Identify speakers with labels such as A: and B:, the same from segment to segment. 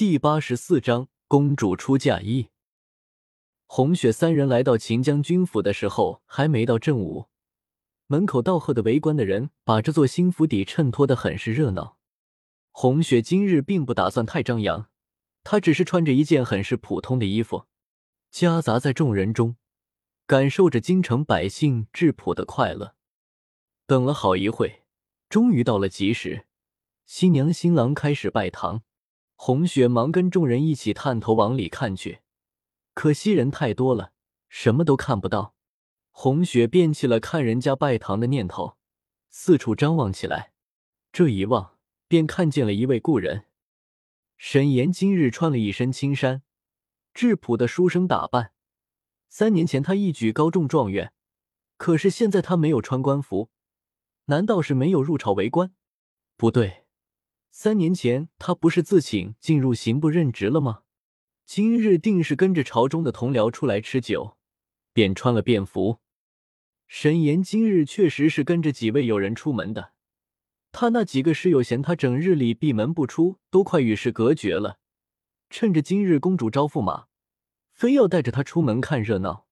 A: 第八十四章公主出嫁衣。红雪三人来到秦将军府的时候，还没到正午，门口道贺的围观的人把这座新府邸衬托的很是热闹。红雪今日并不打算太张扬，她只是穿着一件很是普通的衣服，夹杂在众人中，感受着京城百姓质朴的快乐。等了好一会，终于到了吉时，新娘新郎开始拜堂。红雪忙跟众人一起探头往里看去，可惜人太多了，什么都看不到。红雪便起了看人家拜堂的念头，四处张望起来。这一望，便看见了一位故人。沈岩今日穿了一身青衫，质朴的书生打扮。三年前他一举高中状元，可是现在他没有穿官服，难道是没有入朝为官？不对。三年前，他不是自请进入刑部任职了吗？今日定是跟着朝中的同僚出来吃酒，便穿了便服。沈岩今日确实是跟着几位友人出门的。他那几个室友嫌他整日里闭门不出，都快与世隔绝了，趁着今日公主招驸马，非要带着他出门看热闹。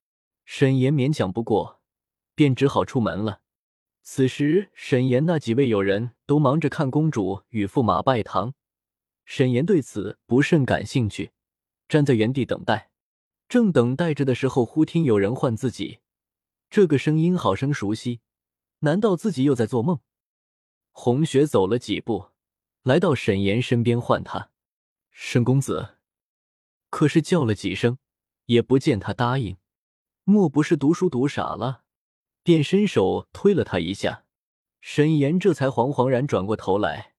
A: 沈岩勉强不过，便只好出门了。此时，沈岩那几位友人都忙着看公主与驸马拜堂，沈岩对此不甚感兴趣，站在原地等待。正等待着的时候，忽听有人唤自己，这个声音好生熟悉，难道自己又在做梦？红雪走了几步，来到沈岩身边，唤他：“沈公子。”可是叫了几声，也不见他答应，莫不是读书读傻了？便伸手推了他一下，沈岩这才惶惶然转过头来，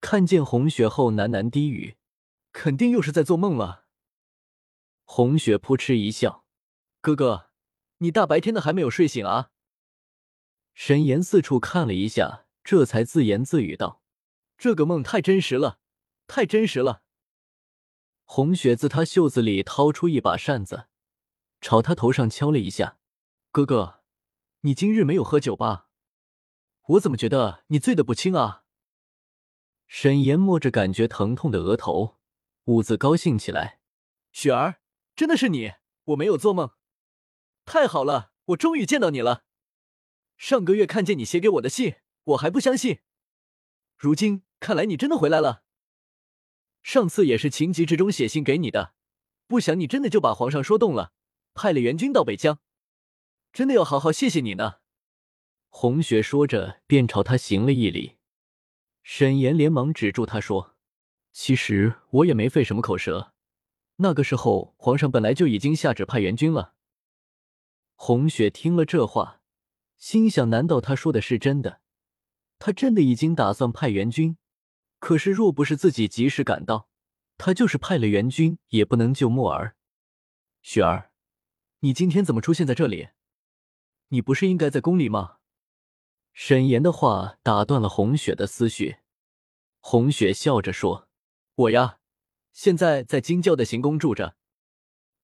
A: 看见红雪后喃喃低语：“肯定又是在做梦了。”红雪扑哧一笑：“哥哥，你大白天的还没有睡醒啊？”沈岩四处看了一下，这才自言自语道：“这个梦太真实了，太真实了。”红雪自他袖子里掏出一把扇子，朝他头上敲了一下：“哥哥。”你今日没有喝酒吧？我怎么觉得你醉得不轻啊？沈岩摸着感觉疼痛的额头，兀自高兴起来。雪儿，真的是你，我没有做梦。太好了，我终于见到你了。上个月看见你写给我的信，我还不相信。如今看来你真的回来了。上次也是情急之中写信给你的，不想你真的就把皇上说动了，派了援军到北疆。真的要好好谢谢你呢。红雪说着，便朝他行了一礼。沈岩连忙止住他说：“其实我也没费什么口舌。那个时候，皇上本来就已经下旨派援军了。”红雪听了这话，心想：难道他说的是真的？他真的已经打算派援军？可是若不是自己及时赶到，他就是派了援军，也不能救墨儿。雪儿，你今天怎么出现在这里？你不是应该在宫里吗？沈岩的话打断了红雪的思绪。红雪笑着说：“我呀，现在在京郊的行宫住着，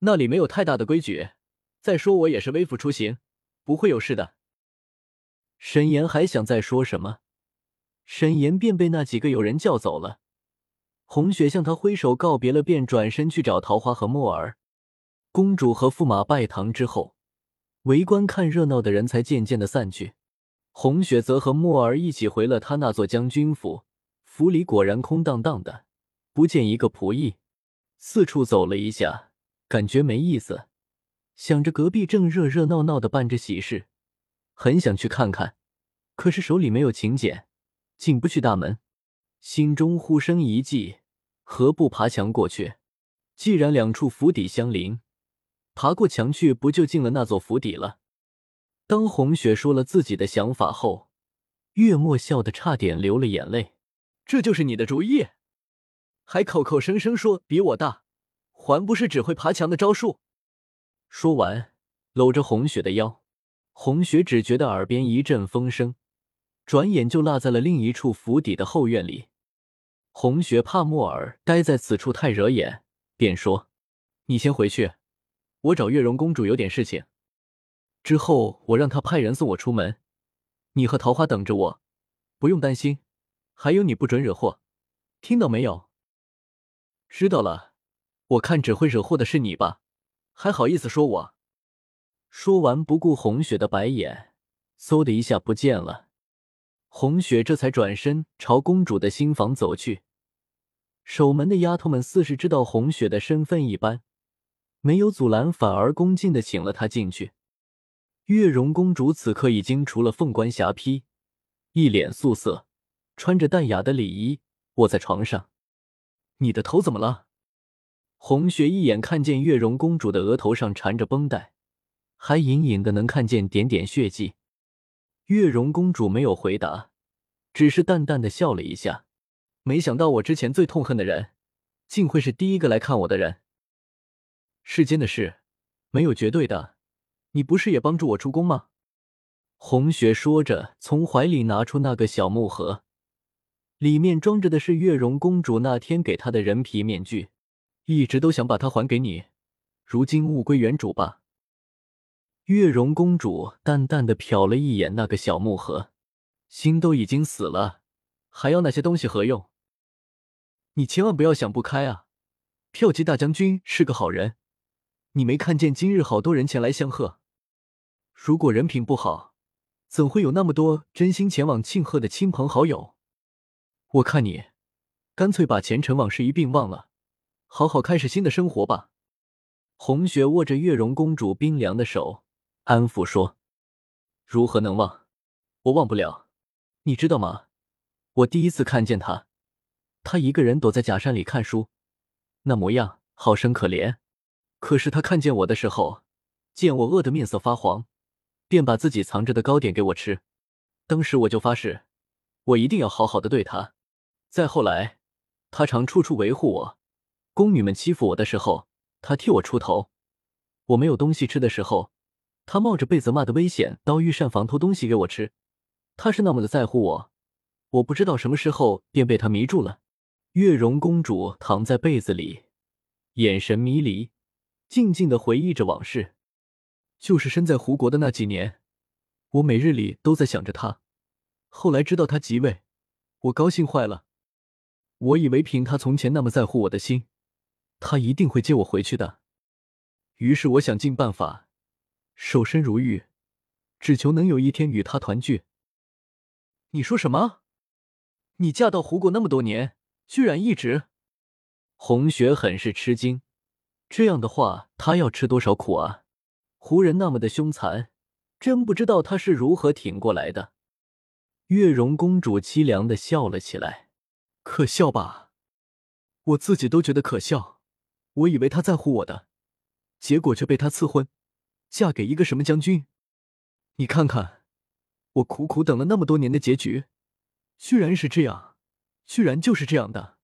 A: 那里没有太大的规矩。再说我也是微服出行，不会有事的。”沈岩还想再说什么，沈岩便被那几个友人叫走了。红雪向他挥手告别了，便转身去找桃花和墨儿。公主和驸马拜堂之后。围观看热闹的人才渐渐的散去，红雪则和墨儿一起回了他那座将军府。府里果然空荡荡的，不见一个仆役。四处走了一下，感觉没意思，想着隔壁正热热闹闹的办着喜事，很想去看看，可是手里没有请柬，进不去大门。心中忽生一计，何不爬墙过去？既然两处府邸相邻。爬过墙去，不就进了那座府邸了？当红雪说了自己的想法后，月末笑得差点流了眼泪。这就是你的主意？还口口声声说比我大，还不是只会爬墙的招数？说完，搂着红雪的腰。红雪只觉得耳边一阵风声，转眼就落在了另一处府邸的后院里。红雪怕墨儿待在此处太惹眼，便说：“你先回去。”我找月容公主有点事情，之后我让她派人送我出门，你和桃花等着我，不用担心。还有你不准惹祸，听到没有？知道了，我看只会惹祸的是你吧？还好意思说我？说完，不顾红雪的白眼，嗖的一下不见了。红雪这才转身朝公主的新房走去。守门的丫头们似是知道红雪的身份一般，没有阻拦，反而恭敬的请了她进去。月容公主此刻已经除了凤冠霞帔，一脸素色，穿着淡雅的礼衣，卧在床上。你的头怎么了？红雪一眼看见月容公主的额头上缠着绷带，还隐隐的能看见点点血迹。月容公主没有回答，只是淡淡的笑了一下。没想到我之前最痛恨的人，竟会是第一个来看我的人。世间的事没有绝对的，你不是也帮助我出宫吗？红雪说着，从怀里拿出那个小木盒，里面装着的是月容公主那天给她的人皮面具，一直都想把它还给你，如今物归原主吧。月容公主淡淡的瞟了一眼那个小木盒，心都已经死了，还要那些东西何用？你千万不要想不开啊！骠骑大将军是个好人，你没看见今日好多人前来相贺？如果人品不好，怎会有那么多真心前往庆贺的亲朋好友？我看你干脆把前尘往事一并忘了，好好开始新的生活吧。红雪握着月容公主冰凉的手，安抚说：“如何能忘？我忘不了。你知道吗？我第一次看见他。”他一个人躲在假山里看书，那模样好生可怜。可是他看见我的时候，见我饿得面色发黄，便把自己藏着的糕点给我吃。当时我就发誓，我一定要好好的对他。再后来，他常处处维护我，宫女们欺负我的时候，他替我出头。我没有东西吃的时候，他冒着被责骂的危险到御膳房偷东西给我吃。他是那么的在乎我，我不知道什么时候便被他迷住了。月容公主躺在被子里，眼神迷离，静静的回忆着往事。就是身在胡国的那几年，我每日里都在想着他。后来知道他即位，我高兴坏了。我以为凭他从前那么在乎我的心，他一定会接我回去的。于是我想尽办法，守身如玉，只求能有一天与他团聚。你说什么？你嫁到胡国那么多年？居然一直，红雪很是吃惊。这样的话，她要吃多少苦啊？胡人那么的凶残，真不知道她是如何挺过来的。月容公主凄凉的笑了起来，可笑吧？我自己都觉得可笑。我以为他在乎我的，结果却被他赐婚，嫁给一个什么将军？你看看，我苦苦等了那么多年的结局，居然是这样。居然就是这样的。